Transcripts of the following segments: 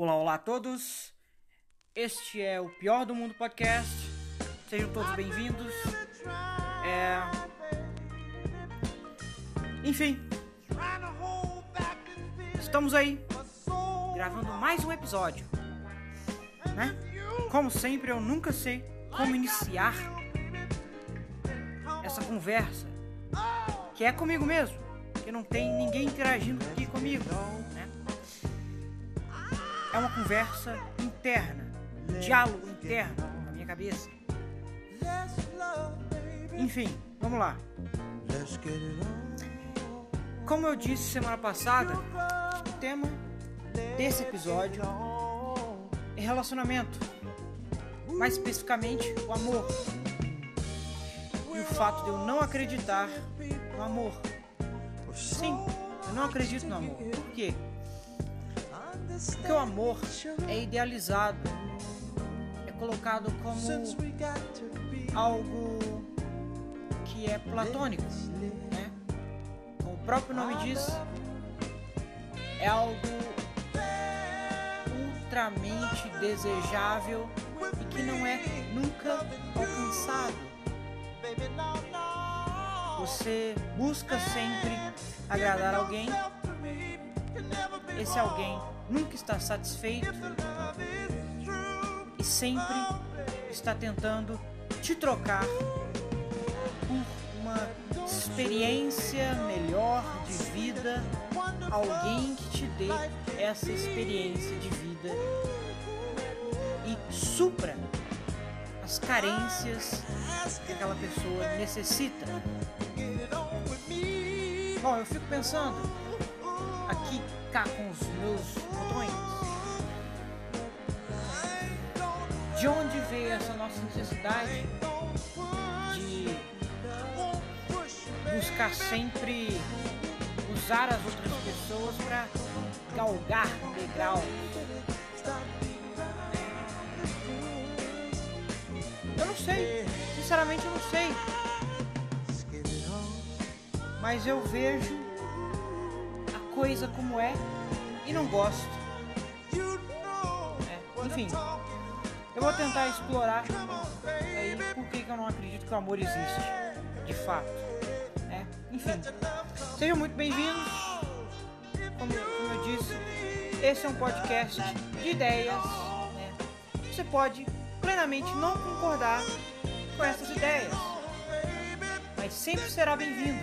Olá, olá a todos. Este é o Pior do Mundo Podcast. Sejam todos bem-vindos. É... Enfim, estamos aí gravando mais um episódio, né? Como sempre, eu nunca sei como iniciar essa conversa, que é comigo mesmo, que não tem ninguém interagindo aqui comigo? É uma conversa interna, um diálogo interno na minha cabeça. Enfim, vamos lá. Como eu disse semana passada, o tema desse episódio é relacionamento, mais especificamente o amor. E o fato de eu não acreditar no amor. Sim, eu não acredito no amor. Por quê? Porque o amor é idealizado, é colocado como algo que é platônico, né? Como o próprio nome diz, é algo ultramente desejável e que não é nunca alcançado. Você busca sempre agradar alguém, esse alguém nunca está satisfeito e sempre está tentando te trocar por uma experiência melhor de vida, alguém que te dê essa experiência de vida e supra as carências que aquela pessoa necessita. Bom, eu fico pensando aqui cá com os meus botões. De onde veio essa nossa necessidade de buscar sempre usar as outras pessoas para galgar degrau? Eu não sei, sinceramente eu não sei. Mas eu vejo como é e não gosto. É, enfim, eu vou tentar explorar aí por que, eu não acredito que o amor existe, de fato. É, enfim, sejam muito bem-vindos. Como, como, eu disse, esse é um podcast de ideias. Né? Você pode plenamente não concordar com essas ideias, mas sempre será bem-vindo,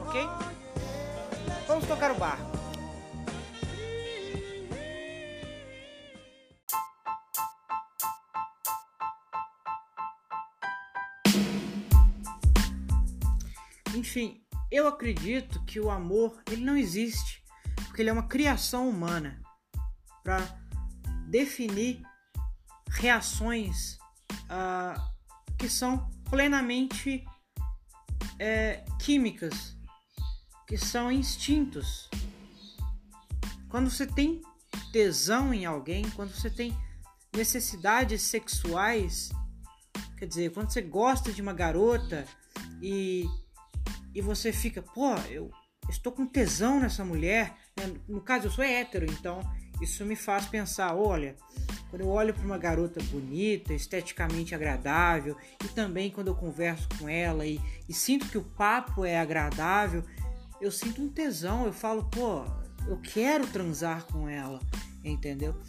ok? Vamos tocar o barco. Enfim, eu acredito que o amor ele não existe, porque ele é uma criação humana para definir reações uh, que são plenamente é, químicas, que são instintos. Quando você tem tesão em alguém, quando você tem necessidades sexuais, quer dizer, quando você gosta de uma garota e, e você fica, pô, eu estou com tesão nessa mulher. Né? No caso, eu sou hétero, então isso me faz pensar, olha, quando eu olho para uma garota bonita, esteticamente agradável, e também quando eu converso com ela e, e, sinto que o papo é agradável, eu sinto um tesão, eu falo, pô, eu quero transar com ela, entendeu?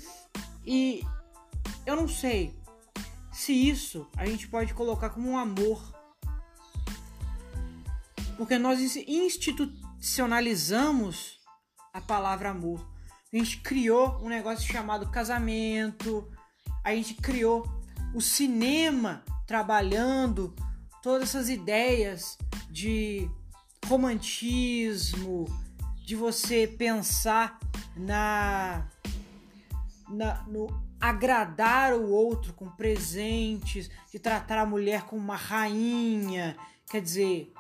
E eu não sei se isso a gente pode colocar como um amor. Porque nós institucionalizamos a palavra amor a gente criou um negócio chamado casamento, a gente criou o cinema trabalhando todas essas ideias de romantismo, de você pensar na, na no agradar o outro com presentes, de tratar a mulher como uma rainha, quer dizer,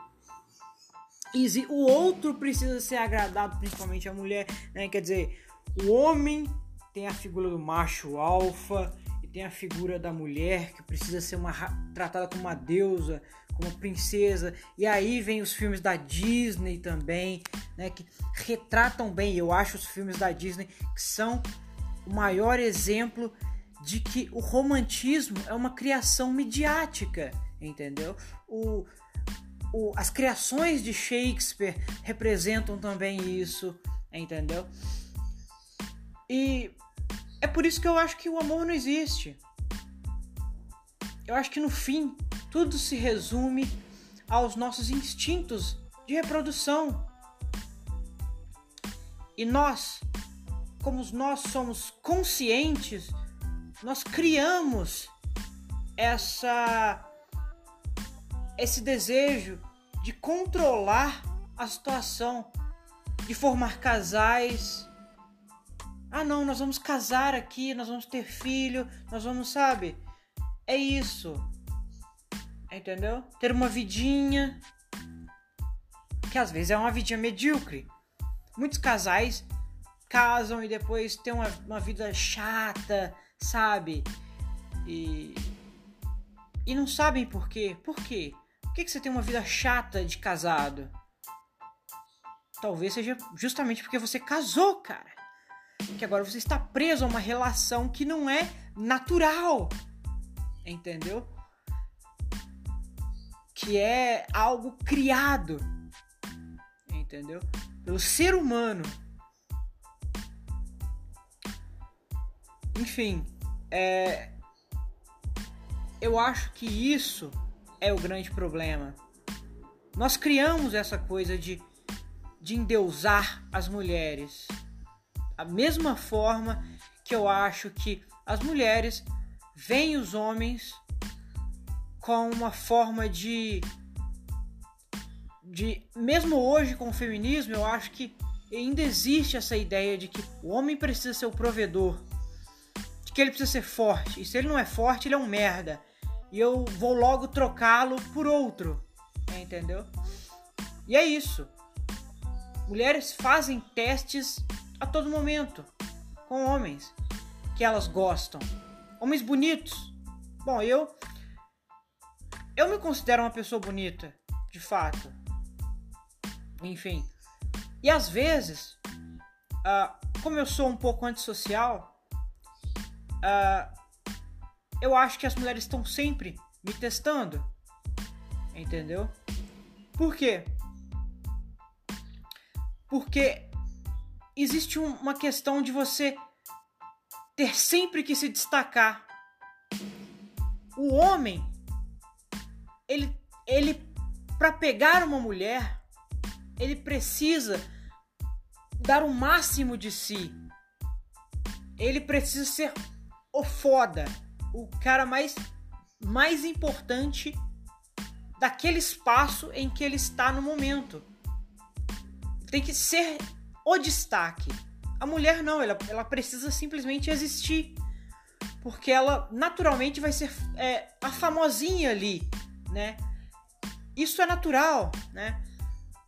o outro precisa ser agradado, principalmente a mulher, né? Quer dizer, o homem tem a figura do macho alfa e tem a figura da mulher que precisa ser uma, tratada como uma deusa, como princesa. E aí vem os filmes da Disney também, né, que retratam bem. Eu acho os filmes da Disney que são o maior exemplo de que o romantismo é uma criação midiática, entendeu? O, o, as criações de Shakespeare representam também isso, entendeu? E é por isso que eu acho que o amor não existe. Eu acho que no fim tudo se resume aos nossos instintos de reprodução. E nós, como nós somos conscientes, nós criamos essa esse desejo de controlar a situação, de formar casais. Ah, não, nós vamos casar aqui, nós vamos ter filho, nós vamos, sabe? É isso. Entendeu? Ter uma vidinha que às vezes é uma vidinha medíocre. Muitos casais casam e depois têm uma, uma vida chata, sabe? E. E não sabem por quê. Por quê? Por que, que você tem uma vida chata de casado? Talvez seja justamente porque você casou, cara. Que agora você está preso a uma relação que não é natural. Entendeu? Que é algo criado. Entendeu? Pelo ser humano. Enfim, é, eu acho que isso é o grande problema. Nós criamos essa coisa de, de endeusar as mulheres. A mesma forma que eu acho que as mulheres veem os homens com uma forma de. de mesmo hoje com o feminismo, eu acho que ainda existe essa ideia de que o homem precisa ser o provedor que ele precisa ser forte. E se ele não é forte, ele é um merda. E eu vou logo trocá-lo por outro. Entendeu? E é isso. Mulheres fazem testes a todo momento com homens que elas gostam. Homens bonitos. Bom, eu eu me considero uma pessoa bonita, de fato. Enfim. E às vezes, uh, como eu sou um pouco antissocial, uh, eu acho que as mulheres estão sempre me testando. Entendeu? Por quê? Porque existe um, uma questão de você ter sempre que se destacar. O homem, ele, ele para pegar uma mulher, ele precisa dar o máximo de si. Ele precisa ser o foda, o cara mais mais importante daquele espaço em que ele está no momento. Tem que ser o destaque. A mulher não, ela, ela precisa simplesmente existir. Porque ela naturalmente vai ser é, a famosinha ali, né? Isso é natural, né?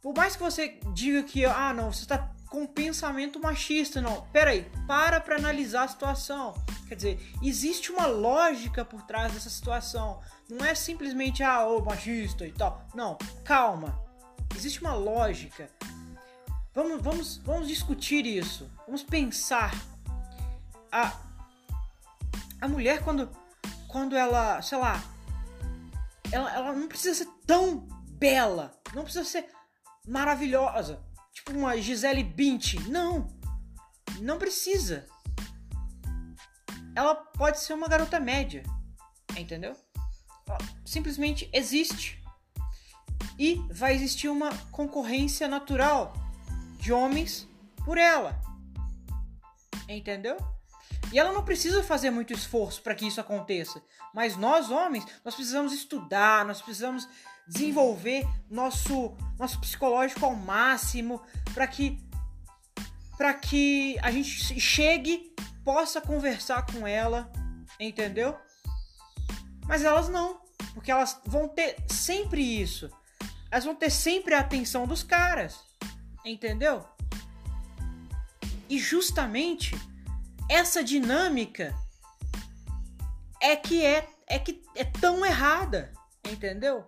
Por mais que você diga que, ah, não, você está com pensamento machista. Não, peraí, para para analisar a situação. Quer dizer, existe uma lógica por trás dessa situação. Não é simplesmente, ah, ô machista e tal. Não, calma. Existe uma lógica. Vamos, vamos, vamos discutir isso. Vamos pensar. A, a mulher, quando, quando ela, sei lá, ela, ela não precisa ser tão bela. Não precisa ser maravilhosa tipo uma Gisele Bündchen. Não, não precisa. Ela pode ser uma garota média, entendeu? Ela simplesmente existe. E vai existir uma concorrência natural de homens por ela. Entendeu? E ela não precisa fazer muito esforço para que isso aconteça. Mas nós, homens, nós precisamos estudar, nós precisamos desenvolver nosso, nosso psicológico ao máximo para que para que a gente chegue, possa conversar com ela, entendeu? Mas elas não, porque elas vão ter sempre isso. Elas vão ter sempre a atenção dos caras, entendeu? E justamente essa dinâmica é que é é que é tão errada, entendeu?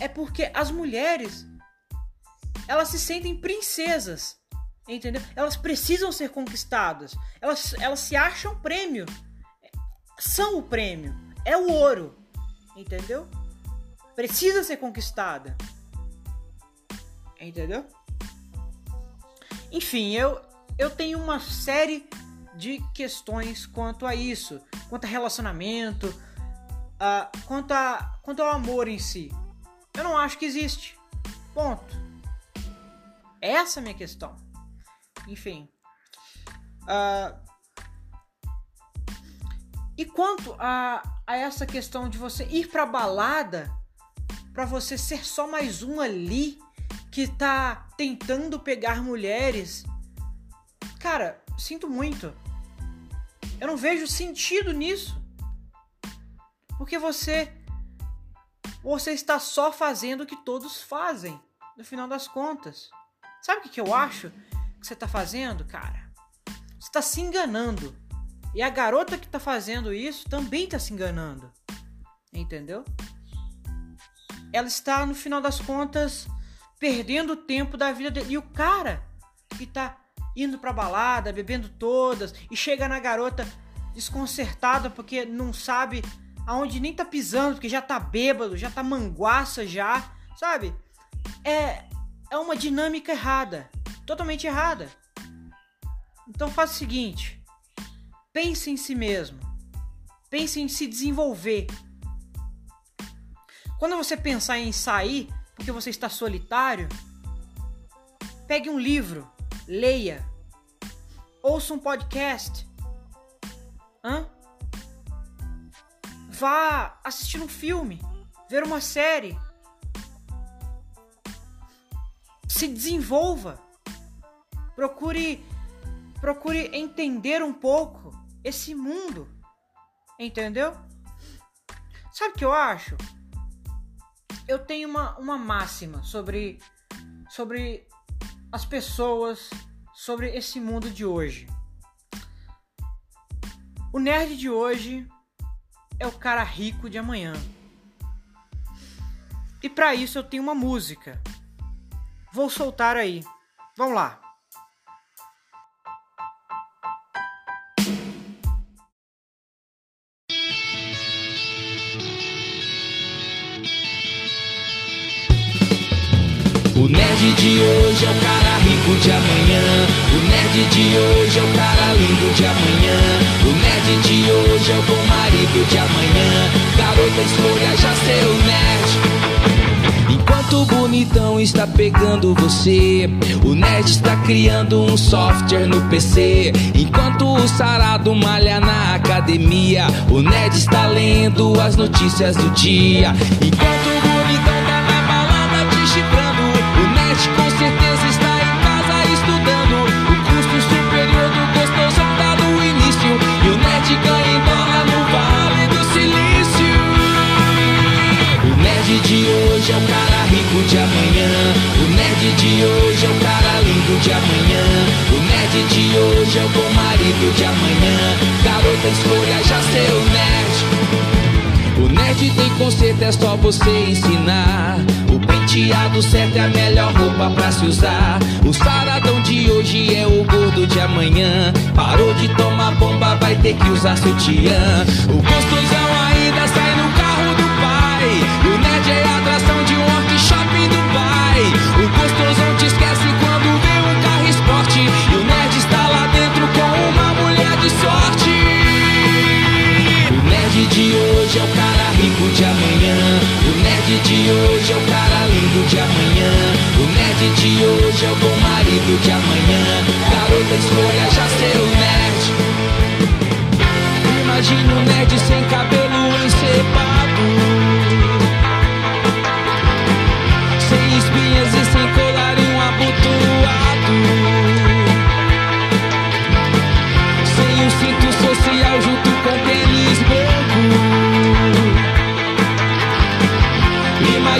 é porque as mulheres elas se sentem princesas Entendeu? Elas precisam ser conquistadas. Elas, elas se acham prêmio. São o prêmio. É o ouro. Entendeu? Precisa ser conquistada. Entendeu? Enfim, eu, eu tenho uma série de questões quanto a isso, quanto a relacionamento, uh, quanto, a, quanto ao amor em si. Eu não acho que existe. Ponto. Essa é a minha questão. Enfim. Uh, e quanto a, a essa questão de você ir pra balada para você ser só mais um ali que tá tentando pegar mulheres. Cara, sinto muito. Eu não vejo sentido nisso. Porque você você está só fazendo o que todos fazem, no final das contas. Sabe o que, que eu acho que você está fazendo, cara? Você está se enganando. E a garota que está fazendo isso também está se enganando. Entendeu? Ela está, no final das contas, perdendo o tempo da vida dele. E o cara que está indo pra balada, bebendo todas, e chega na garota desconcertada porque não sabe aonde nem tá pisando, porque já tá bêbado, já tá manguaça já, sabe? É, é uma dinâmica errada, totalmente errada. Então faz o seguinte, pense em si mesmo, pense em se desenvolver. Quando você pensar em sair, porque você está solitário, pegue um livro, leia, ouça um podcast, Hã? Vá assistir um filme, ver uma série. Se desenvolva. Procure procure entender um pouco esse mundo. Entendeu? Sabe o que eu acho? Eu tenho uma, uma máxima sobre sobre as pessoas, sobre esse mundo de hoje. O nerd de hoje é o cara rico de amanhã. E para isso eu tenho uma música. Vou soltar aí. Vamos lá. Nerd de hoje é o cara rico de amanhã. O nerd de hoje é o cara lindo de amanhã. O nerd de hoje é o bom marido de amanhã. Garota, escolha já seu nerd. Enquanto o bonitão está pegando você, o nerd está criando um software no PC. Enquanto o sarado malha na academia, o nerd está lendo as notícias do dia. Enquanto é só você ensinar. O penteado certo é a melhor roupa pra se usar. O saradão de hoje é o gordo de amanhã. Parou de tomar bomba, vai ter que usar sutiã. O gostosão ainda sai no carro do pai. O nerd é a atração de um workshop em Dubai. O gostosão te esquece quando vê um carro esporte. E o nerd está lá dentro com uma mulher de sorte. O nerd de hoje é o cara de amanhã. O nerd de hoje é o cara lindo de amanhã. O nerd de hoje é o bom marido de amanhã. Garota, escolha já seu nerd. Imagina um nerd sem cabelo encebado.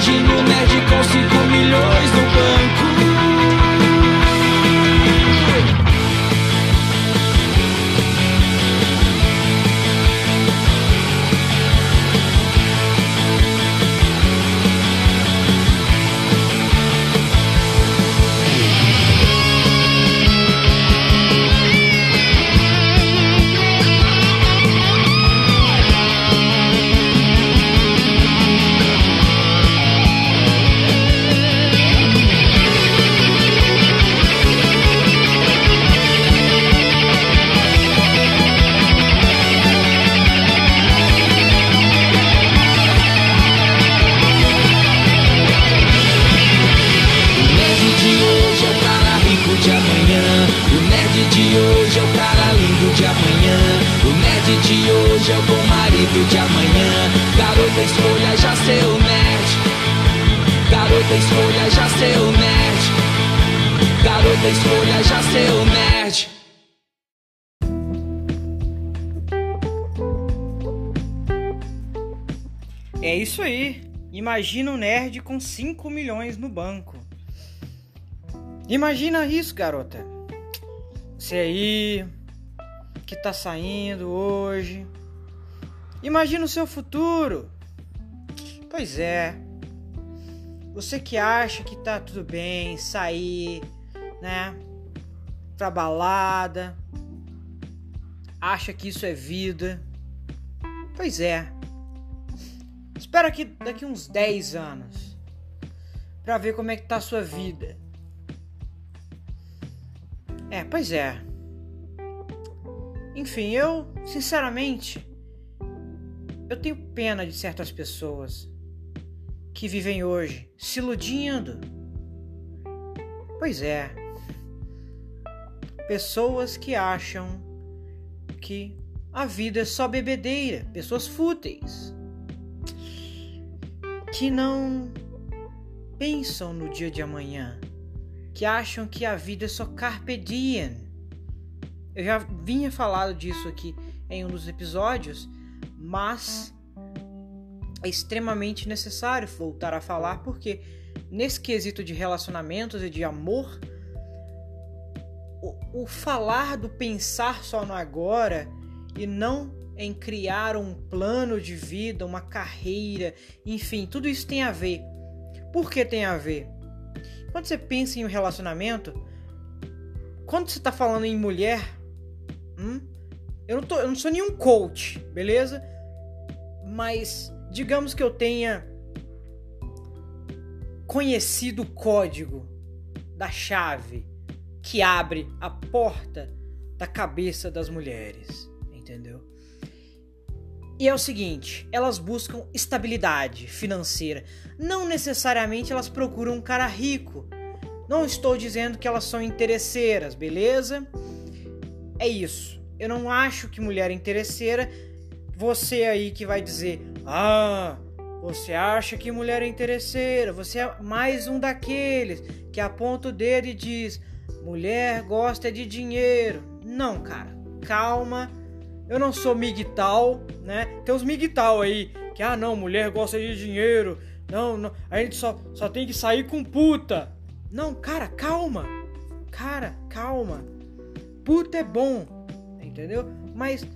O nerd com 5 milhões no banco. Imagina um nerd com 5 milhões no banco. Imagina isso, garota. Você aí que tá saindo hoje. Imagina o seu futuro. Pois é. Você que acha que tá tudo bem sair, né? Pra balada. Acha que isso é vida. Pois é. Espera aqui daqui uns 10 anos para ver como é que tá a sua vida. É, pois é. Enfim, eu, sinceramente, eu tenho pena de certas pessoas que vivem hoje se iludindo. Pois é. Pessoas que acham que a vida é só bebedeira, pessoas fúteis que não pensam no dia de amanhã, que acham que a vida é só carpe diem. Eu já vinha falado disso aqui em um dos episódios, mas é extremamente necessário voltar a falar porque nesse quesito de relacionamentos e de amor, o, o falar do pensar só no agora e não em criar um plano de vida, uma carreira, enfim, tudo isso tem a ver. Por que tem a ver? Quando você pensa em um relacionamento, quando você está falando em mulher, hum, eu, não tô, eu não sou nenhum coach, beleza? Mas digamos que eu tenha conhecido o código da chave que abre a porta da cabeça das mulheres, entendeu? E é o seguinte, elas buscam estabilidade financeira. Não necessariamente elas procuram um cara rico. Não estou dizendo que elas são interesseiras, beleza? É isso. Eu não acho que mulher interesseira. Você aí que vai dizer: "Ah, você acha que mulher é interesseira? Você é mais um daqueles que aponta o dedo e diz: "Mulher gosta de dinheiro". Não, cara. Calma eu não sou migtal, né? Tem uns migtal aí que, ah, não, mulher gosta de dinheiro. Não, não, a gente só, só tem que sair com puta. Não, cara, calma. Cara, calma. Puta é bom, entendeu? Mas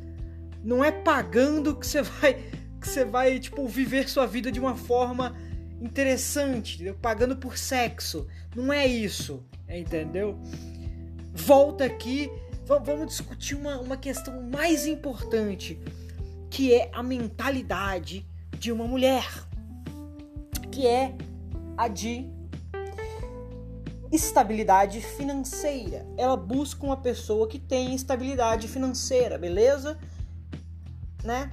não é pagando que você vai que você vai tipo viver sua vida de uma forma interessante, entendeu? pagando por sexo. Não é isso, entendeu? Volta aqui vamos discutir uma, uma questão mais importante, que é a mentalidade de uma mulher, que é a de estabilidade financeira. Ela busca uma pessoa que tem estabilidade financeira, beleza? Né?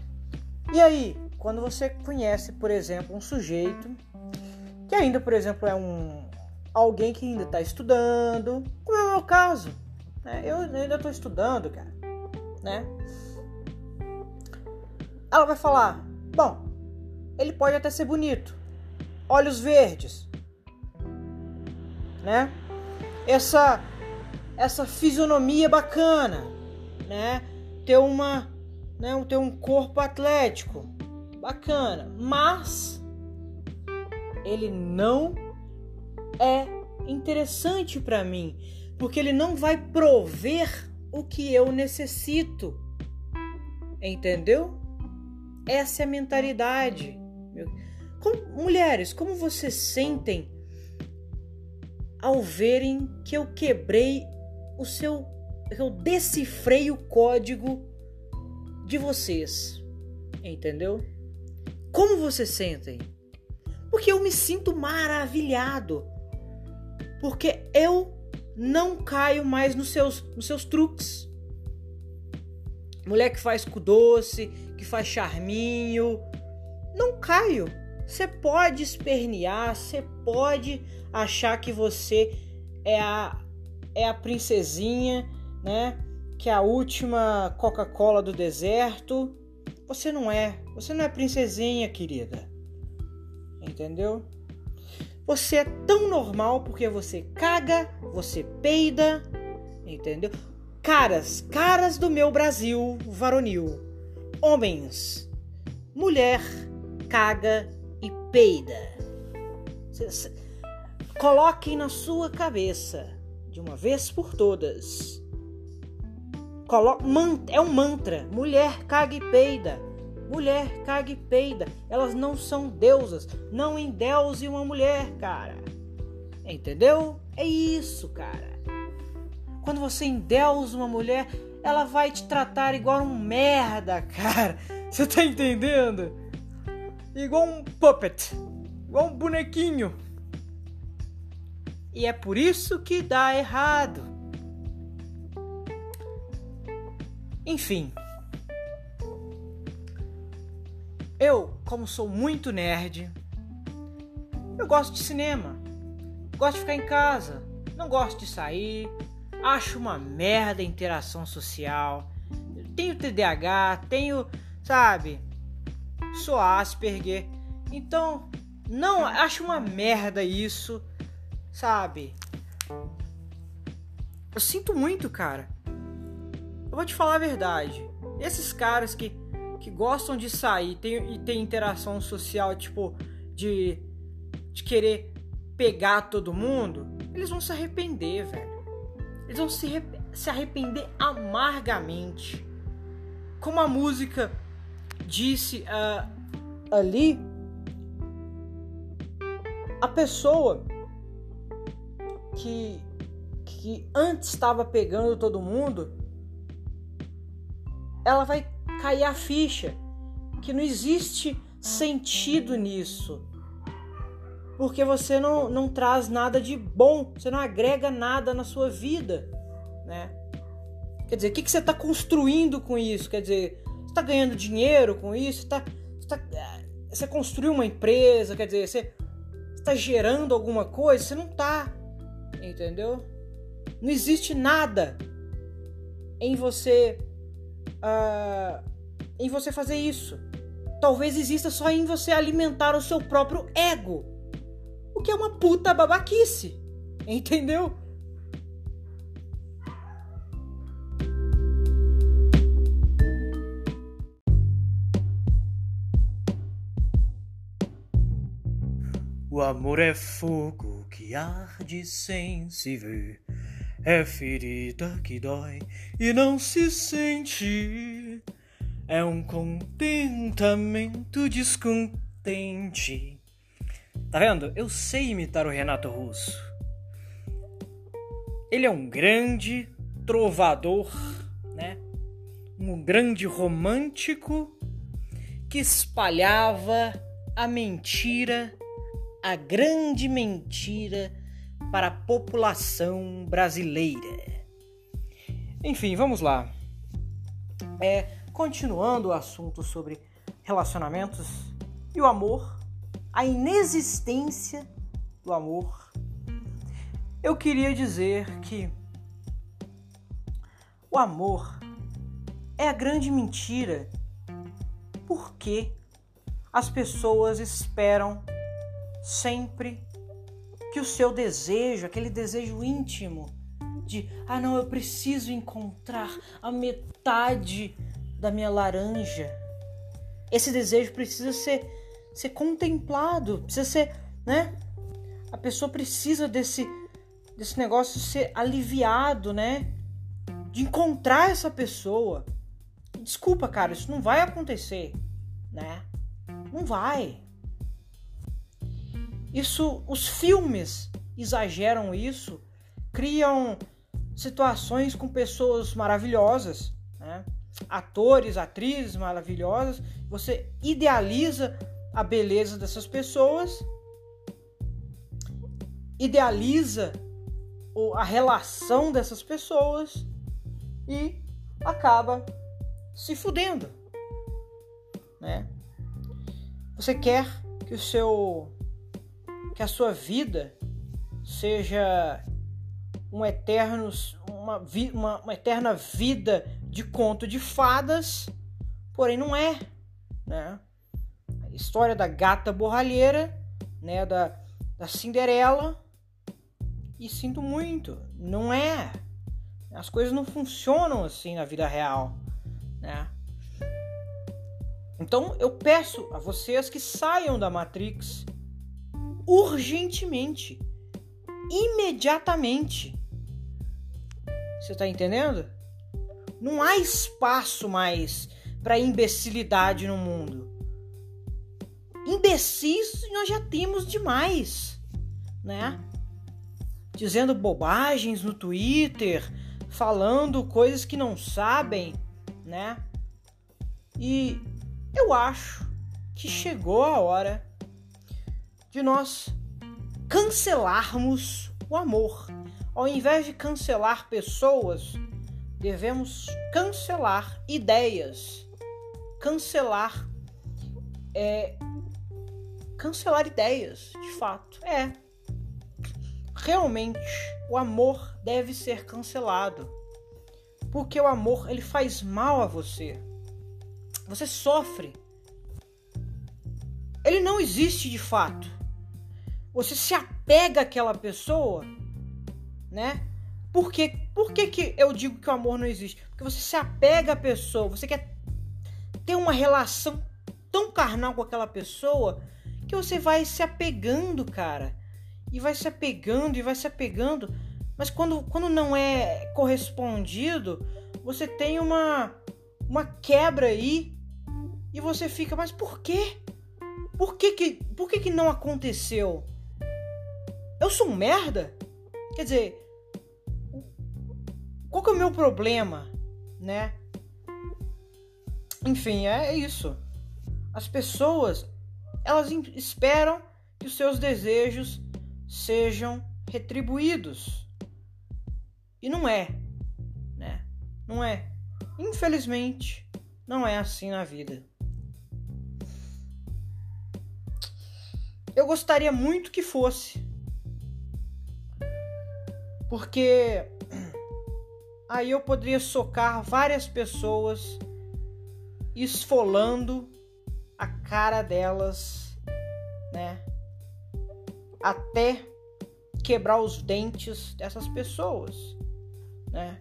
E aí, quando você conhece, por exemplo, um sujeito que ainda, por exemplo, é um alguém que ainda está estudando, como é o meu caso, né? Eu ainda estou estudando, cara. Né? Ela vai falar: Bom, ele pode até ser bonito, olhos verdes, né? Essa essa fisionomia bacana, né? Ter uma, né? Ter um corpo atlético, bacana, mas ele não é interessante para mim porque ele não vai prover o que eu necessito. Entendeu? Essa é a mentalidade. Como, mulheres, como vocês sentem ao verem que eu quebrei o seu. eu decifrei o código de vocês? Entendeu? Como vocês sentem? Porque eu me sinto maravilhado. Porque eu não caio mais nos seus, nos seus truques. Mulher que faz cu doce, que faz charminho, não caio. Você pode espernear, você pode achar que você é a é a princesinha, né? Que é a última Coca-Cola do deserto. Você não é. Você não é princesinha, querida. Entendeu? Você é tão normal porque você caga, você peida, entendeu? Caras, caras do meu Brasil varonil. Homens, mulher caga e peida. Coloquem na sua cabeça, de uma vez por todas. Colo é um mantra. Mulher caga e peida. Mulher caga e peida. Elas não são deusas. Não endeuse uma mulher, cara. Entendeu? É isso, cara. Quando você endeusa uma mulher, ela vai te tratar igual um merda, cara. Você tá entendendo? Igual um puppet. Igual um bonequinho. E é por isso que dá errado. Enfim. Eu, como sou muito nerd, eu gosto de cinema. Gosto de ficar em casa. Não gosto de sair. Acho uma merda a interação social. Tenho TDAH, tenho, sabe? Sou Asperger. Então, não, acho uma merda isso, sabe? Eu sinto muito, cara. Eu vou te falar a verdade. Esses caras que que gostam de sair tem, e tem interação social, tipo, de, de querer pegar todo mundo, eles vão se arrepender, velho. Eles vão se, se arrepender amargamente. Como a música disse uh, ali, a pessoa que, que antes estava pegando todo mundo, ela vai cair a ficha que não existe sentido nisso. Porque você não, não traz nada de bom, você não agrega nada na sua vida, né? Quer dizer, o que, que você está construindo com isso? Quer dizer, você está ganhando dinheiro com isso? Você, tá, você, tá, você construiu uma empresa? Quer dizer, você está gerando alguma coisa? Você não está, entendeu? Não existe nada em você uh, em você fazer isso. Talvez exista só em você alimentar o seu próprio ego. O que é uma puta babaquice. Entendeu? O amor é fogo que arde sem se ver. É ferida que dói e não se sente. É um contentamento descontente. Tá vendo? Eu sei imitar o Renato Russo. Ele é um grande trovador, né? Um grande romântico que espalhava a mentira, a grande mentira para a população brasileira. Enfim, vamos lá. É, continuando o assunto sobre relacionamentos e o amor, a inexistência do amor, eu queria dizer que o amor é a grande mentira porque as pessoas esperam sempre que o seu desejo, aquele desejo íntimo de, ah não, eu preciso encontrar a metade da minha laranja. Esse desejo precisa ser, ser contemplado, precisa ser, né? A pessoa precisa desse, desse negócio ser aliviado, né? De encontrar essa pessoa. Desculpa, cara, isso não vai acontecer, né? Não vai. Isso, os filmes exageram isso, criam situações com pessoas maravilhosas, né? atores, atrizes maravilhosas. Você idealiza a beleza dessas pessoas, idealiza a relação dessas pessoas e acaba se fudendo, né? Você quer que o seu que a sua vida seja um eterno, uma, uma, uma eterna vida de conto de fadas, porém não é. Né? A história da gata borralheira né, da, da Cinderela. E sinto muito, não é. As coisas não funcionam assim na vida real, né? Então eu peço a vocês que saiam da Matrix urgentemente, imediatamente. Você tá entendendo? Não há espaço mais para imbecilidade no mundo. Imbecis nós já temos demais, né? Dizendo bobagens no Twitter, falando coisas que não sabem, né? E eu acho que chegou a hora de nós cancelarmos o amor. Ao invés de cancelar pessoas, devemos cancelar ideias, cancelar é, cancelar ideias, de fato. É. Realmente, o amor deve ser cancelado. Porque o amor, ele faz mal a você. Você sofre. Ele não existe de fato. Você se apega àquela pessoa, né? Por, que, por que, que eu digo que o amor não existe? Porque você se apega à pessoa, você quer ter uma relação tão carnal com aquela pessoa que você vai se apegando, cara. E vai se apegando e vai se apegando. Mas quando, quando não é correspondido, você tem uma, uma quebra aí e você fica, mas por quê? Por que que, por que, que não aconteceu? Eu sou um merda? Quer dizer, qual que é o meu problema, né? Enfim, é isso. As pessoas, elas esperam que os seus desejos sejam retribuídos. E não é, né? Não é. Infelizmente, não é assim na vida. Eu gostaria muito que fosse. Porque aí eu poderia socar várias pessoas esfolando a cara delas, né? Até quebrar os dentes dessas pessoas, né?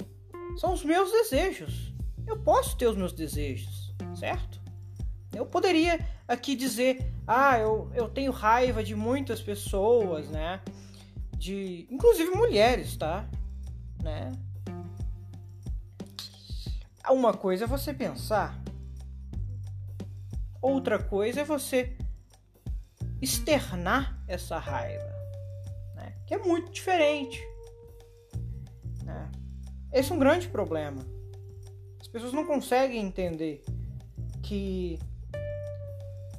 São os meus desejos. Eu posso ter os meus desejos, certo? Eu poderia aqui dizer, ah, eu, eu tenho raiva de muitas pessoas, né? De, inclusive mulheres, tá? Né? Uma coisa é você pensar Outra coisa é você externar essa raiva, né? que é muito diferente. Né? Esse é um grande problema. As pessoas não conseguem entender que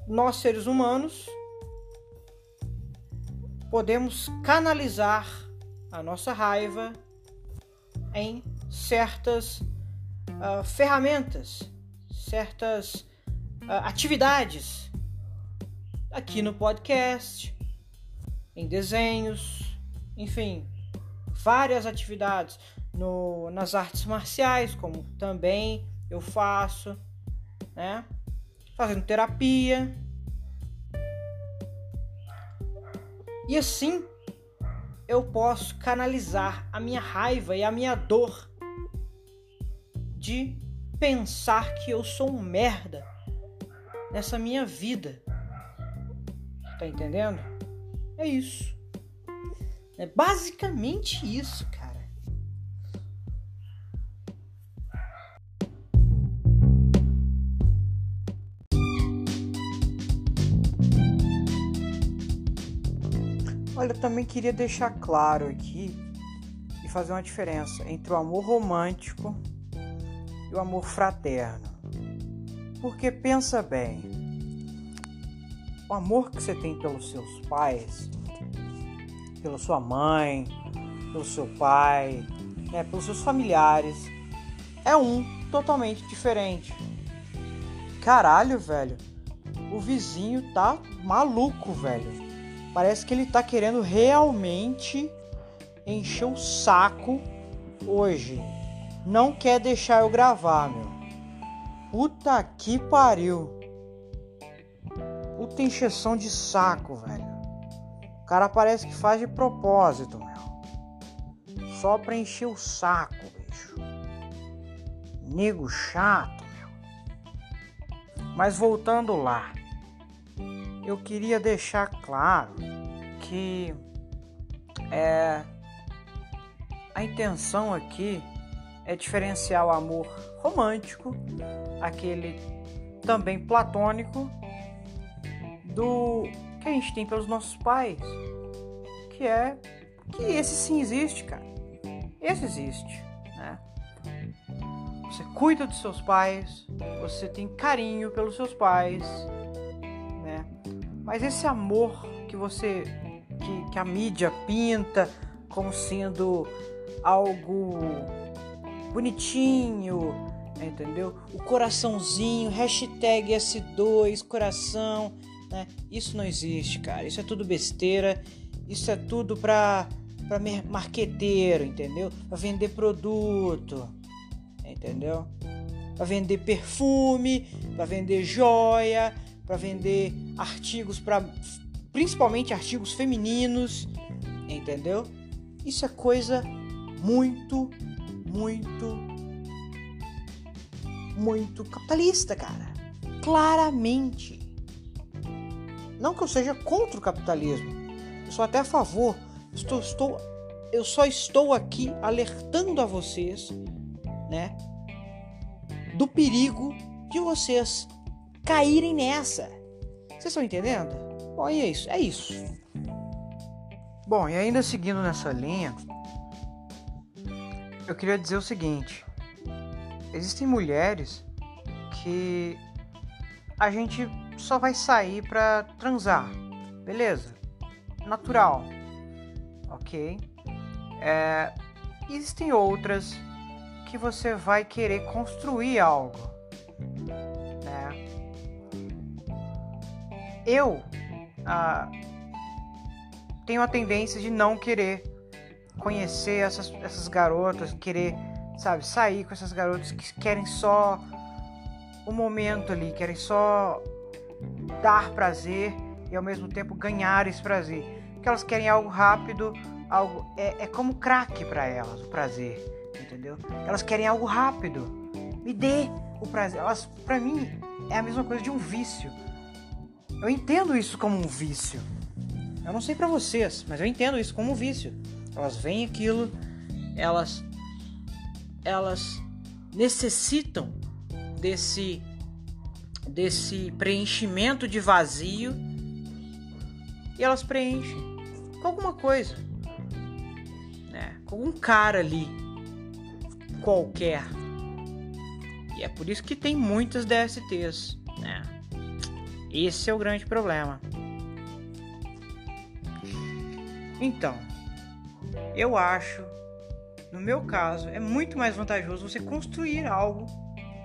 nós, seres humanos, podemos canalizar a nossa raiva em certas uh, ferramentas, certas uh, atividades aqui no podcast, em desenhos, enfim, várias atividades no, nas artes marciais, como também eu faço, né? Fazendo terapia. E assim eu posso canalizar a minha raiva e a minha dor de pensar que eu sou um merda nessa minha vida. Tá entendendo? É isso. É basicamente isso, cara. Olha, eu também queria deixar claro aqui e fazer uma diferença entre o amor romântico e o amor fraterno. Porque pensa bem, o amor que você tem pelos seus pais, pela sua mãe, pelo seu pai, né, pelos seus familiares, é um totalmente diferente. Caralho, velho, o vizinho tá maluco, velho. Parece que ele tá querendo realmente encher o saco hoje. Não quer deixar eu gravar, meu. Puta que pariu. Puta encheção de saco, velho. O cara parece que faz de propósito, meu. Só pra encher o saco, bicho. Nego chato, meu. Mas voltando lá, eu queria deixar claro que é, a intenção aqui é diferenciar o amor romântico, aquele também platônico, do que a gente tem pelos nossos pais, que é que esse sim existe, cara. Esse existe, né? Você cuida dos seus pais, você tem carinho pelos seus pais? Mas esse amor que você que, que a mídia pinta como sendo algo bonitinho, entendeu? O coraçãozinho, hashtag S2, coração, né? Isso não existe, cara. Isso é tudo besteira. Isso é tudo pra, pra marqueteiro, entendeu? Pra vender produto, entendeu? Pra vender perfume, pra vender joia, pra vender artigos para principalmente artigos femininos, entendeu? Isso é coisa muito muito, muito capitalista, cara. Claramente. Não que eu seja contra o capitalismo. Eu sou até a favor. Estou, estou, eu só estou aqui alertando a vocês, né? Do perigo de vocês caírem nessa. Vocês estão entendendo? Bom, e é isso. É isso. Bom, e ainda seguindo nessa linha, eu queria dizer o seguinte: existem mulheres que a gente só vai sair para transar, beleza? Natural, ok? É, existem outras que você vai querer construir algo, Eu ah, tenho a tendência de não querer conhecer essas, essas garotas, querer, sabe, sair com essas garotas que querem só o momento ali, querem só dar prazer e ao mesmo tempo ganhar esse prazer. Porque elas querem algo rápido, algo é, é como crack para elas, o prazer, entendeu? Elas querem algo rápido. Me dê o prazer. Elas, para mim, é a mesma coisa de um vício. Eu entendo isso como um vício. Eu não sei para vocês, mas eu entendo isso como um vício. Elas veem aquilo, elas elas necessitam desse desse preenchimento de vazio e elas preenchem com alguma coisa, né? Com um cara ali qualquer. E é por isso que tem muitas DSTs? Esse é o grande problema. Então, eu acho, no meu caso, é muito mais vantajoso você construir algo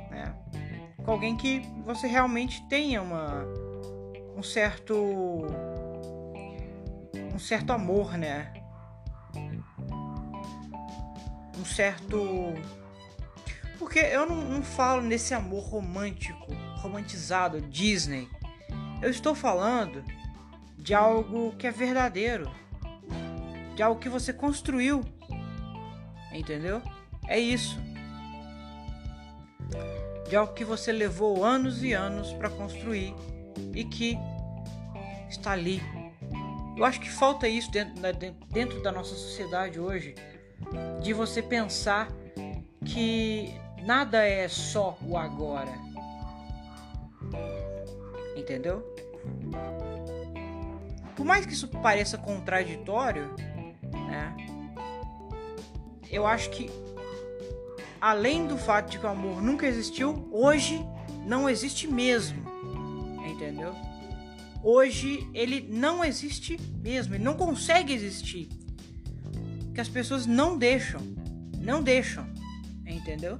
né, com alguém que você realmente tenha uma, um certo um certo amor, né? Um certo porque eu não, não falo nesse amor romântico, romantizado, Disney. Eu estou falando de algo que é verdadeiro de algo que você construiu. Entendeu? É isso. De algo que você levou anos e anos para construir e que está ali. Eu acho que falta isso dentro da, nossa sociedade hoje, de você pensar que nada é só o agora. Entendeu? Por mais que isso pareça contraditório, né? Eu acho que além do fato de que o amor nunca existiu, hoje não existe mesmo. Entendeu? Hoje ele não existe mesmo, ele não consegue existir. Que as pessoas não deixam, não deixam, entendeu?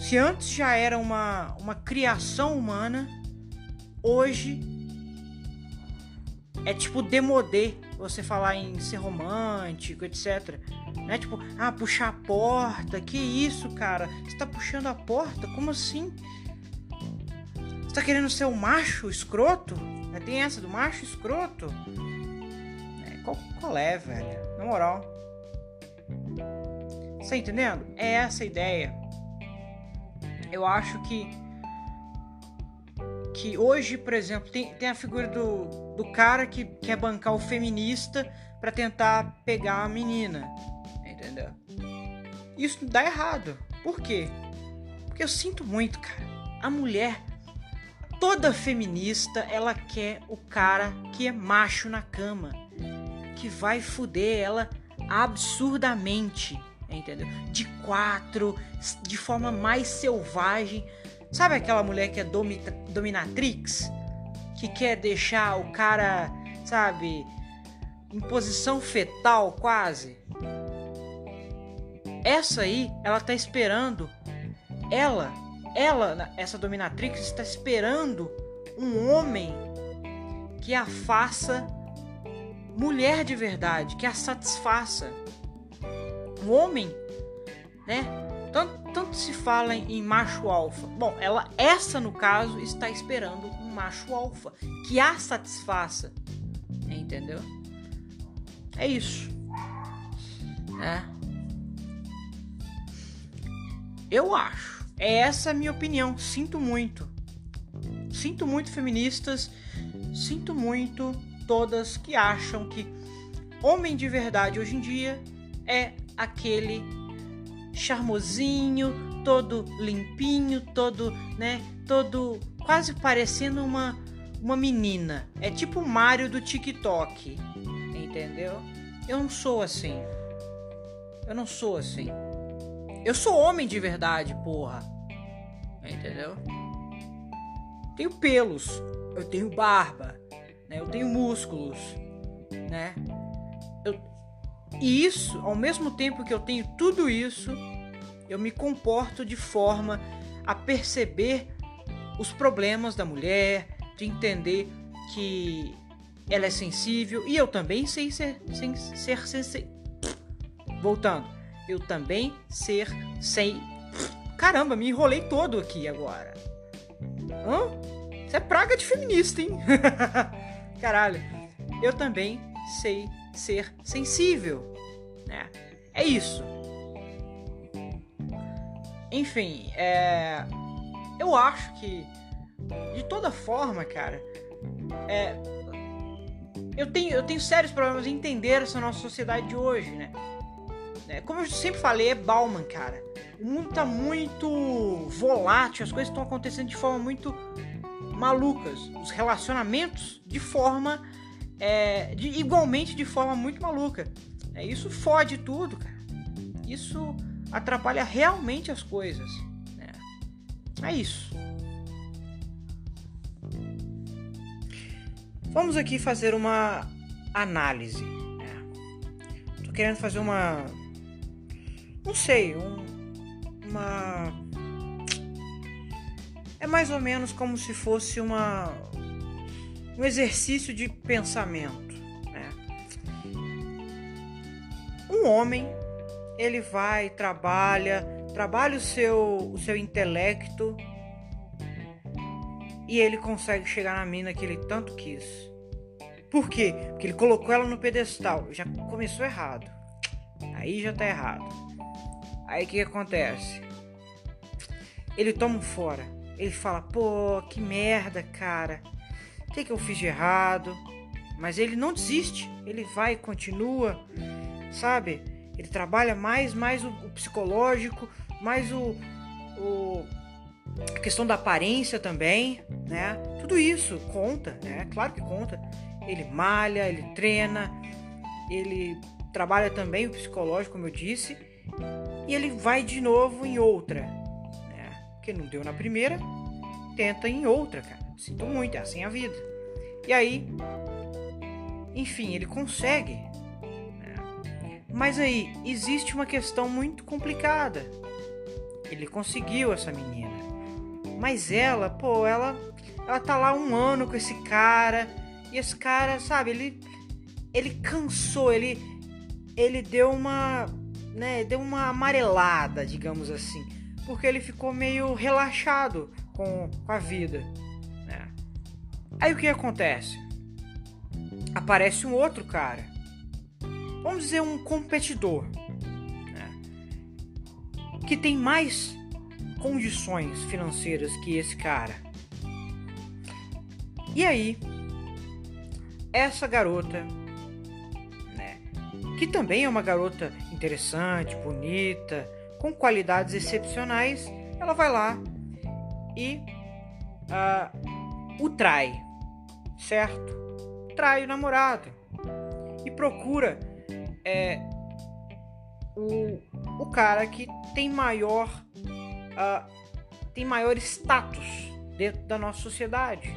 Se antes já era uma, uma criação humana, hoje é tipo demodê você falar em ser romântico, etc. Né? Tipo, ah, puxar a porta, que isso, cara? Você tá puxando a porta? Como assim? Você tá querendo ser um macho escroto? Né? Tem essa do macho escroto. É, qual, qual é, velho? Na moral. Tá entendendo? É essa a ideia. Eu acho que que hoje, por exemplo, tem, tem a figura do, do cara que quer bancar o feminista para tentar pegar a menina. Entendeu? Isso dá errado. Por quê? Porque eu sinto muito, cara. A mulher, toda feminista, ela quer o cara que é macho na cama. Que vai fuder ela absurdamente. Entendeu? De quatro, de forma mais selvagem. Sabe aquela mulher que é dominatrix? Que quer deixar o cara, sabe, em posição fetal quase? Essa aí, ela tá esperando. Ela, ela, essa dominatrix está esperando um homem que a faça mulher de verdade, que a satisfaça. Um homem, né? Tanto, tanto se fala em, macho alfa. Bom, ela, essa no caso, está esperando um macho alfa que a satisfaça. Entendeu? É isso. É. Eu acho. É essa a minha opinião. Sinto muito. Sinto muito feministas. Sinto muito todas que acham que homem de verdade hoje em dia é aquele charmosinho, todo limpinho, todo, né, todo quase parecendo uma uma menina. É tipo o Mario do TikTok. Entendeu? Eu não sou assim. Eu não sou assim. Eu sou homem de verdade, porra. Entendeu? Tenho pelos, eu tenho barba, né? Eu tenho músculos, né? Eu, e isso, ao mesmo tempo que eu tenho tudo isso, eu me comporto de forma a perceber os problemas da mulher, de entender que ela é sensível e eu também sei ser, sem, ser sensível. Voltando, eu também ser sem. Caramba, me enrolei todo aqui agora. Hã? Isso é praga de feminista, hein? Caralho. Eu também sei ser sensível. Né? É isso. Enfim, é... eu acho que de toda forma, cara, é... eu, tenho, eu tenho sérios problemas em entender essa nossa sociedade de hoje, né? É, como eu sempre falei, é Bauman, cara. O mundo tá muito volátil, as coisas estão acontecendo de forma muito malucas. Os relacionamentos de forma é, de, igualmente de forma muito maluca. É, isso fode tudo, cara. Isso atrapalha realmente as coisas. Né? É isso. Vamos aqui fazer uma análise. Né? Tô querendo fazer uma. Não sei, um, uma. É mais ou menos como se fosse uma um exercício de pensamento. Né? Um homem, ele vai, trabalha, trabalha o seu, o seu intelecto e ele consegue chegar na mina que ele tanto quis. Por quê? Porque ele colocou ela no pedestal. Já começou errado. Aí já tá errado. Aí o que, que acontece? Ele toma um fora. Ele fala, pô, que merda, cara o que, que eu fiz de errado. Mas ele não desiste, ele vai, continua, sabe? Ele trabalha mais, mais o, o psicológico, mais o, o, a questão da aparência também, né? Tudo isso conta, né? Claro que conta. Ele malha, ele treina, ele trabalha também o psicológico, como eu disse, e ele vai de novo em outra, né? Que não deu na primeira, tenta em outra, cara. Sinto muito, é assim a vida. E aí, enfim, ele consegue. Né? Mas aí, existe uma questão muito complicada. Ele conseguiu essa menina. Mas ela, pô, ela, ela tá lá um ano com esse cara. E esse cara, sabe, ele, ele cansou, ele, ele deu uma, né, deu uma amarelada, digamos assim. Porque ele ficou meio relaxado com, com a vida. Aí o que acontece? Aparece um outro cara, vamos dizer um competidor, né? que tem mais condições financeiras que esse cara. E aí, essa garota, né, que também é uma garota interessante, bonita, com qualidades excepcionais, ela vai lá e uh, o trai, certo? Trai o namorado e procura é, o, o cara que tem maior uh, tem maior status dentro da nossa sociedade,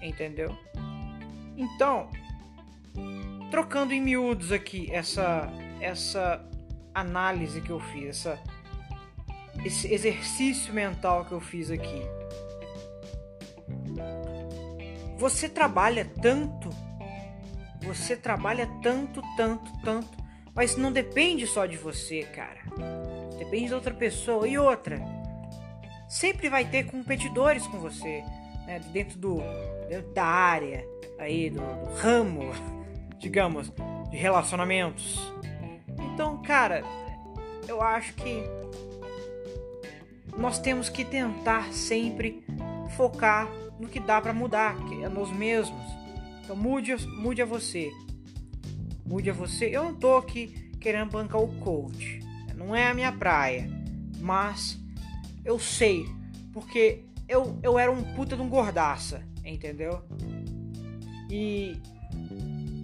entendeu? Então, trocando em miúdos aqui essa essa análise que eu fiz, essa esse exercício mental que eu fiz aqui. Você trabalha tanto, você trabalha tanto, tanto, tanto, mas não depende só de você, cara. Depende de outra pessoa e outra. Sempre vai ter competidores com você, né? dentro do dentro da área aí do, do ramo, digamos, de relacionamentos. Então, cara, eu acho que nós temos que tentar sempre focar no que dá para mudar, que é nos mesmos. Então mude, mude a você. Mude a você. Eu não tô aqui querendo bancar o coach. Não é a minha praia. Mas eu sei. Porque eu, eu era um puta de um gordaça. Entendeu? E,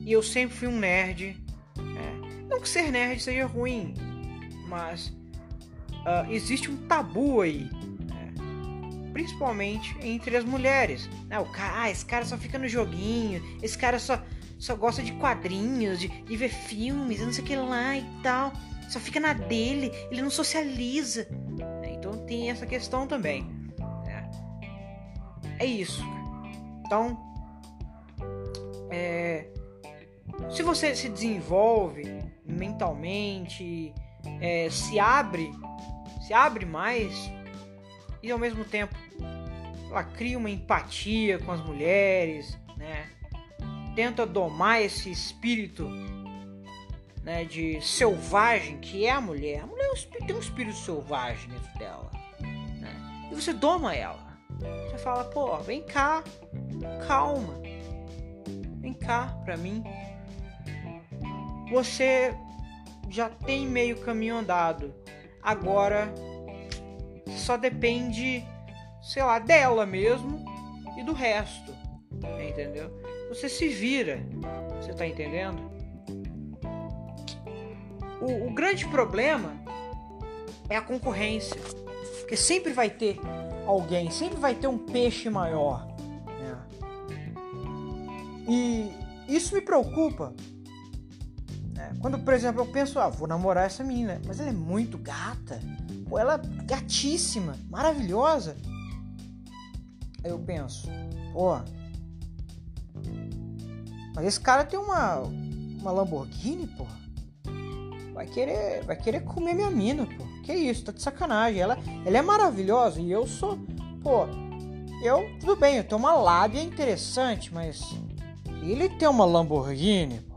e eu sempre fui um nerd. Né? Não que ser nerd seja ruim. Mas uh, existe um tabu aí? Principalmente entre as mulheres. Né? O cara, ah, esse cara só fica no joguinho, esse cara só, só gosta de quadrinhos, de, de ver filmes, não sei o que lá e tal. Só fica na dele, ele não socializa. Né? Então tem essa questão também. Né? É isso. Então, é, se você se desenvolve mentalmente, é, se abre se abre mais e ao mesmo tempo ela cria uma empatia com as mulheres, né? Tenta domar esse espírito né, de selvagem que é a mulher. A mulher é tem um espírito selvagem dentro dela. Né? E você doma ela. Você fala, pô, vem cá, calma. Vem cá pra mim. Você já tem meio caminho andado Agora só depende, sei lá, dela mesmo e do resto. Entendeu? Você se vira. Você tá entendendo? O, o grande problema é a concorrência. Porque sempre vai ter alguém, sempre vai ter um peixe maior. Né? E isso me preocupa quando, por exemplo, eu penso, ah, vou namorar essa menina, mas ela é muito gata, pô, ela é gatíssima, maravilhosa. Aí eu penso, pô, mas esse cara tem uma, uma Lamborghini, pô. Vai querer, vai querer comer minha mina, pô. Que isso, tá de sacanagem. Ela, ela é maravilhosa e eu sou, pô, eu, tudo bem, eu tenho uma lábia interessante, mas ele tem uma Lamborghini, pô,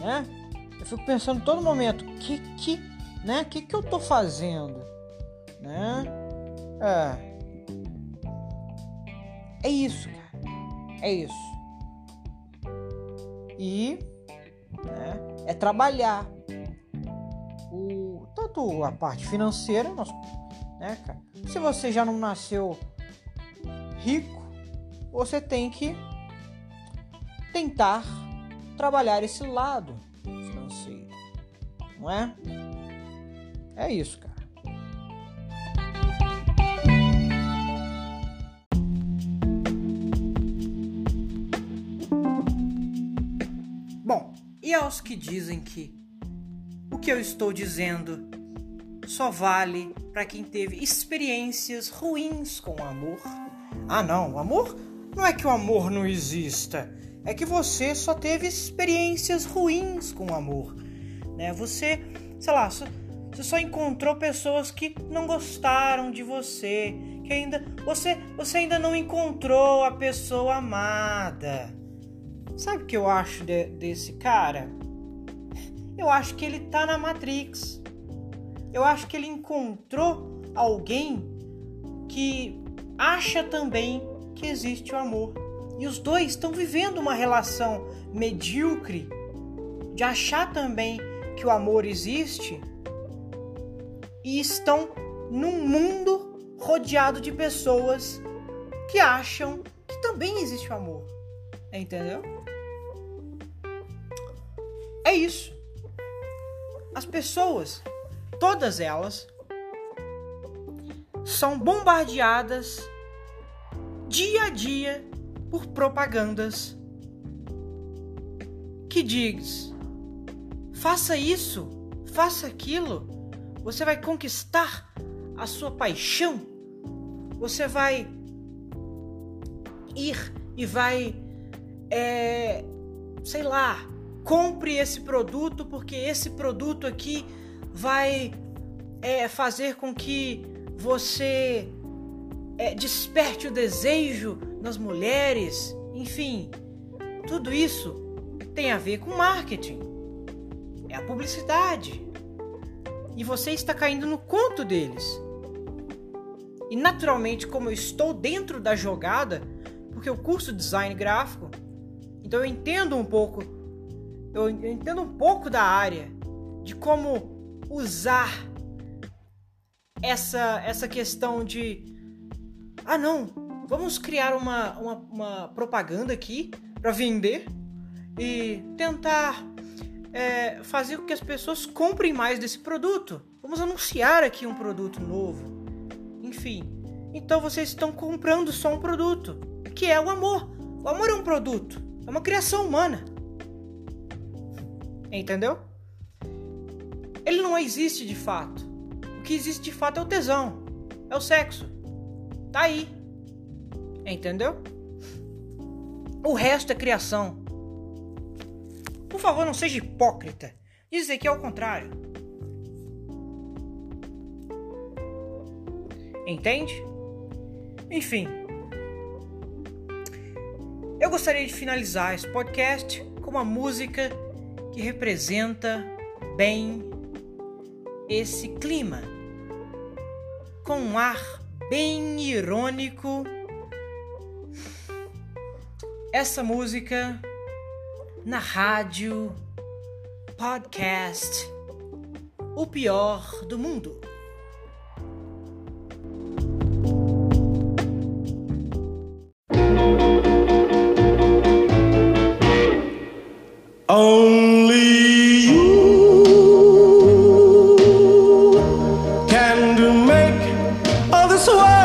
né? eu fico pensando todo momento, que que, né? Que que eu tô fazendo, né? É. É isso, cara. É isso. E né, é trabalhar o tanto a parte financeira, né, cara? Se você já não nasceu rico, você tem que tentar trabalhar esse lado não é? É isso, cara. Bom, e aos que dizem que o que eu estou dizendo só vale para quem teve experiências ruins com o amor? Ah, não, o amor não é que o amor não exista, é que você só teve experiências ruins com o amor né? Você, sei lá, Você só encontrou pessoas que não gostaram de você, que ainda você você ainda não encontrou a pessoa amada. Sabe o que eu acho de, desse cara? Eu acho que ele tá na Matrix. Eu acho que ele encontrou alguém que acha também que existe o amor. E os dois estão vivendo uma relação medíocre de achar também que o amor existe e estão num mundo rodeado de pessoas que acham que também existe o amor. Entendeu? É isso. As pessoas, todas elas, são bombardeadas dia a dia por propagandas que diz: faça isso, faça aquilo, você vai conquistar a sua paixão, você vai ir e vai, é, sei lá, compre esse produto porque esse produto aqui vai é, fazer com que você é, desperte o desejo nas mulheres, enfim, tudo isso tem a ver com marketing, é a publicidade. E você está caindo no conto deles. E naturalmente, como eu estou dentro da jogada, porque eu curso design gráfico, então eu entendo um pouco, eu entendo um pouco da área de como usar essa essa questão de ah não, vamos criar uma, uma, uma propaganda aqui para vender e tentar é, fazer com que as pessoas comprem mais desse produto. Vamos anunciar aqui um produto novo. Enfim, então vocês estão comprando só um produto, que é o amor. O amor é um produto, é uma criação humana. Entendeu? Ele não existe de fato. O que existe de fato é o tesão, é o sexo. Tá aí. Entendeu? O resto é criação. Por favor, não seja hipócrita. Dizer que é o contrário. Entende? Enfim. Eu gostaria de finalizar esse podcast com uma música que representa bem esse clima. Com um ar bem irônico. Essa música na rádio, podcast, o pior do mundo. For it's true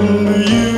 and you.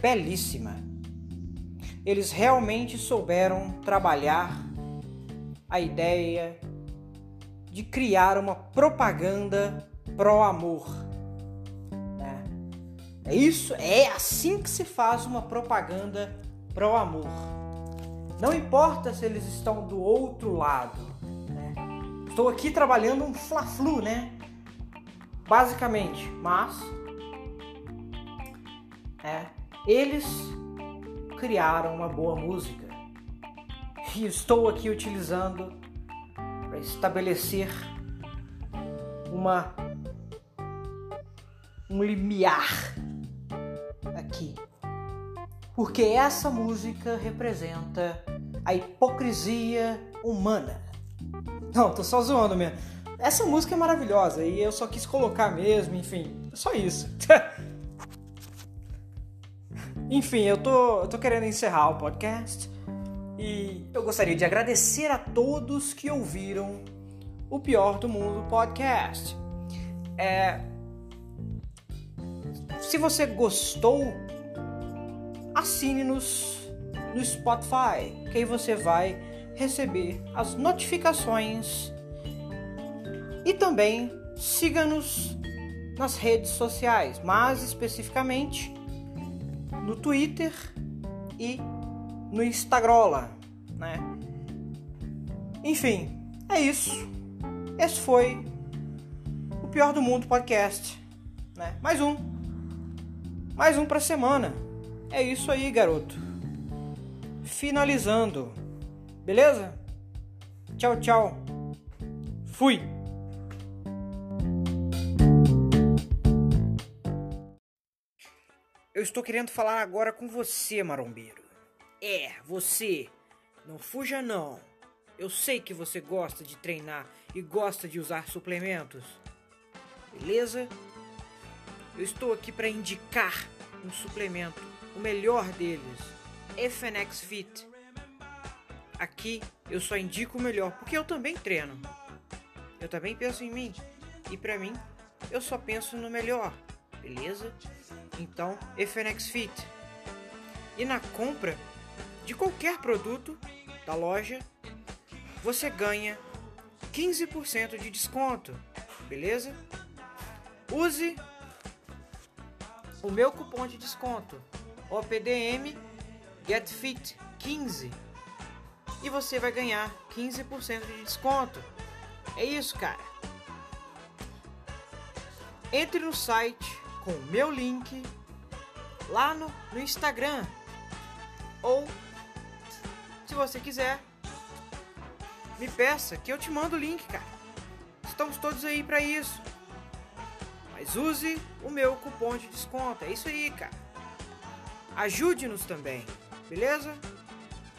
Belíssima. Eles realmente souberam trabalhar a ideia de criar uma propaganda pró-amor. Né? É isso, é assim que se faz uma propaganda pró-amor. Não importa se eles estão do outro lado. Né? Estou aqui trabalhando um fla-flu, né? Basicamente, mas é, eles criaram uma boa música e estou aqui utilizando para estabelecer uma um limiar aqui. Porque essa música representa a hipocrisia humana. Não, tô só zoando mesmo. Essa música é maravilhosa e eu só quis colocar mesmo, enfim, só isso. enfim, eu tô, eu tô querendo encerrar o podcast e eu gostaria de agradecer a todos que ouviram o Pior do Mundo podcast. É, se você gostou, assine-nos no Spotify, que aí você vai receber as notificações e também siga-nos nas redes sociais, mais especificamente no Twitter e no Instagram, né? Enfim, é isso. Esse foi o Pior do Mundo podcast, né? Mais um. Mais um pra semana. É isso aí, garoto. Finalizando. Beleza? Tchau, tchau. Fui. Eu estou querendo falar agora com você, marombeiro. É, você. Não fuja não. Eu sei que você gosta de treinar e gosta de usar suplementos. Beleza? Eu estou aqui para indicar um suplemento, o melhor deles, FNX Fit. Aqui eu só indico o melhor, porque eu também treino. Eu também penso em mim. E para mim, eu só penso no melhor. Beleza? Então, FNX Fit. E na compra de qualquer produto da loja, você ganha 15% de desconto, beleza? Use o meu cupom de desconto, OPDM GetFit 15 e você vai ganhar 15% de desconto. É isso, cara. Entre no site com o meu link lá no, no Instagram ou se você quiser me peça que eu te mando o link, cara. Estamos todos aí para isso. Mas use o meu cupom de desconto. É isso aí, cara. Ajude-nos também, beleza?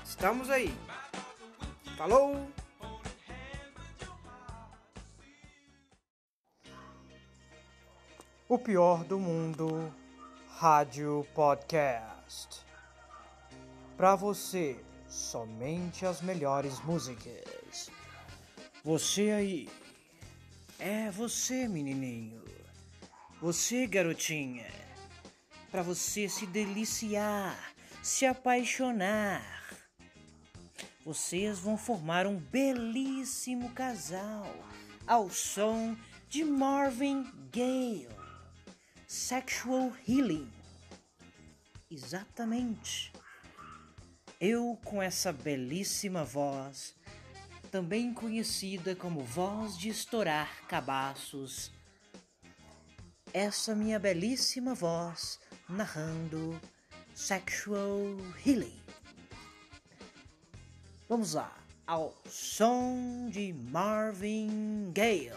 Estamos aí. Falou! O pior do mundo, Rádio Podcast. Para você, somente as melhores músicas. Você aí. É você, menininho. Você, garotinha. Para você se deliciar, se apaixonar. Vocês vão formar um belíssimo casal ao som de Marvin Gaye. Sexual Healing. Exatamente. Eu com essa belíssima voz, também conhecida como voz de estourar cabaços, essa minha belíssima voz narrando Sexual Healing. Vamos lá, ao som de Marvin Gaye.